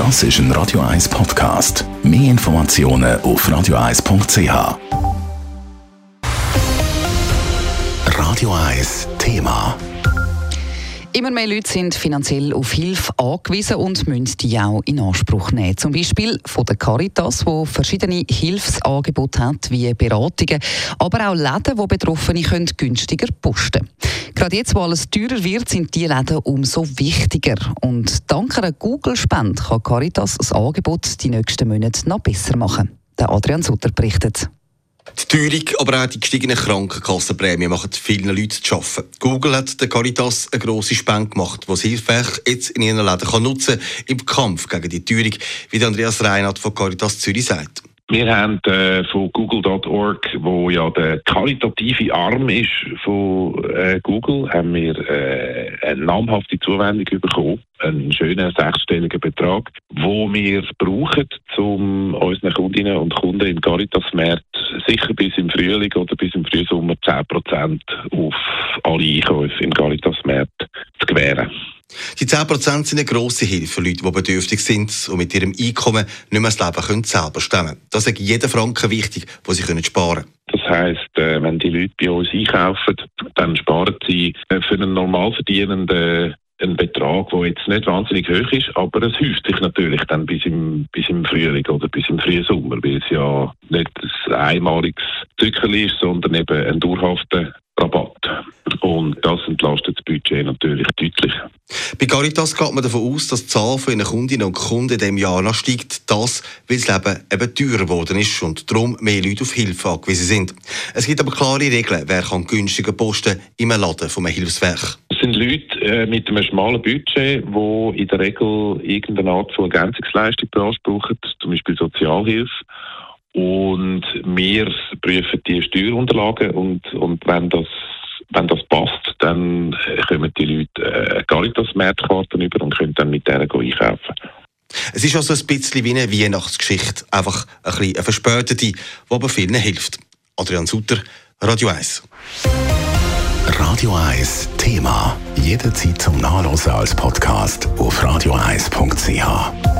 Das ist ein Radio 1 Podcast. Mehr Informationen auf radio1.ch. Radio 1 Thema. Immer mehr Leute sind finanziell auf Hilfe angewiesen und müssen die auch in Anspruch nehmen. Zum Beispiel von der Caritas, wo verschiedene Hilfsangebote hat, wie Beratungen, aber auch Läden, wo Betroffene können günstiger posten Gerade jetzt, wo alles teurer wird, sind die Läden umso wichtiger. Und dank einer Google-Spende kann Caritas das Angebot die nächsten Monate noch besser machen. Der Adrian Sutter berichtet. Die Teuerung, aber auch die gestiegenen Krankenkassenprämien machen vielen Leuten zu arbeiten. Google hat der Caritas eine grosse Spende gemacht, die sie jetzt in ihren Läden kann nutzen kann im Kampf gegen die Teuerung, wie Andreas Reinhardt von Caritas Zürich sagt. Wir haben äh, von Google.org, wo ja der karitative Arm ist von äh, Google, haben wir äh, eine namhafte Zuwendung bekommen, einen schönen sechsstelligen Betrag, wo wir brauchen, um unseren Kundinnen und Kunden im Caritas-Markt sicher bis im Frühling oder bis im Frühsommer 10% auf alle Einkäufe im Caritas-Markt zu gewähren. Die 10% sind eine grosse Hilfe für Leute, die bedürftig sind und mit ihrem Einkommen nicht mehr das Leben können selber stemmen Das ist jeden Franken wichtig, den sie können sparen können. Das heisst, äh, wenn die Leute bei uns einkaufen, dann sparen sie äh, für einen Normalverdienenden ein Betrag, der jetzt nicht wahnsinnig hoch ist, aber es häuft sich natürlich dann bis im, bis im Frühling oder bis im frühen Sommer, weil es ja nicht ein einmaliges Zückerl ist, sondern eben ein dauerhafter. Und das entlastet das Budget natürlich deutlich. Bei Caritas geht man davon aus, dass die Zahl von ihren Kundinnen und Kunden in diesem Jahr noch steigt. Das, weil das Leben eben teurer geworden ist und darum mehr Leute auf Hilfe angewiesen sind. Es gibt aber klare Regeln, wer kann günstiger posten im Laden von einem Hilfswerk. Es sind Leute äh, mit einem schmalen Budget, die in der Regel irgendeine Art von Ergänzungsleistung beanspruchen, zum Beispiel Sozialhilfe. Und wir prüfen die Steuerunterlagen und, und wenn das wenn das passt, dann kommen die Leute äh, Caritas-Märzkarten über und können dann mit denen einkaufen. Es ist also ein bisschen wie eine Weihnachtsgeschichte, einfach ein bisschen eine verspätete, die aber vielen hilft. Adrian Sutter, Radio 1. Radio 1 Thema. Jederzeit zum Nachlesen als Podcast auf radio1.ch.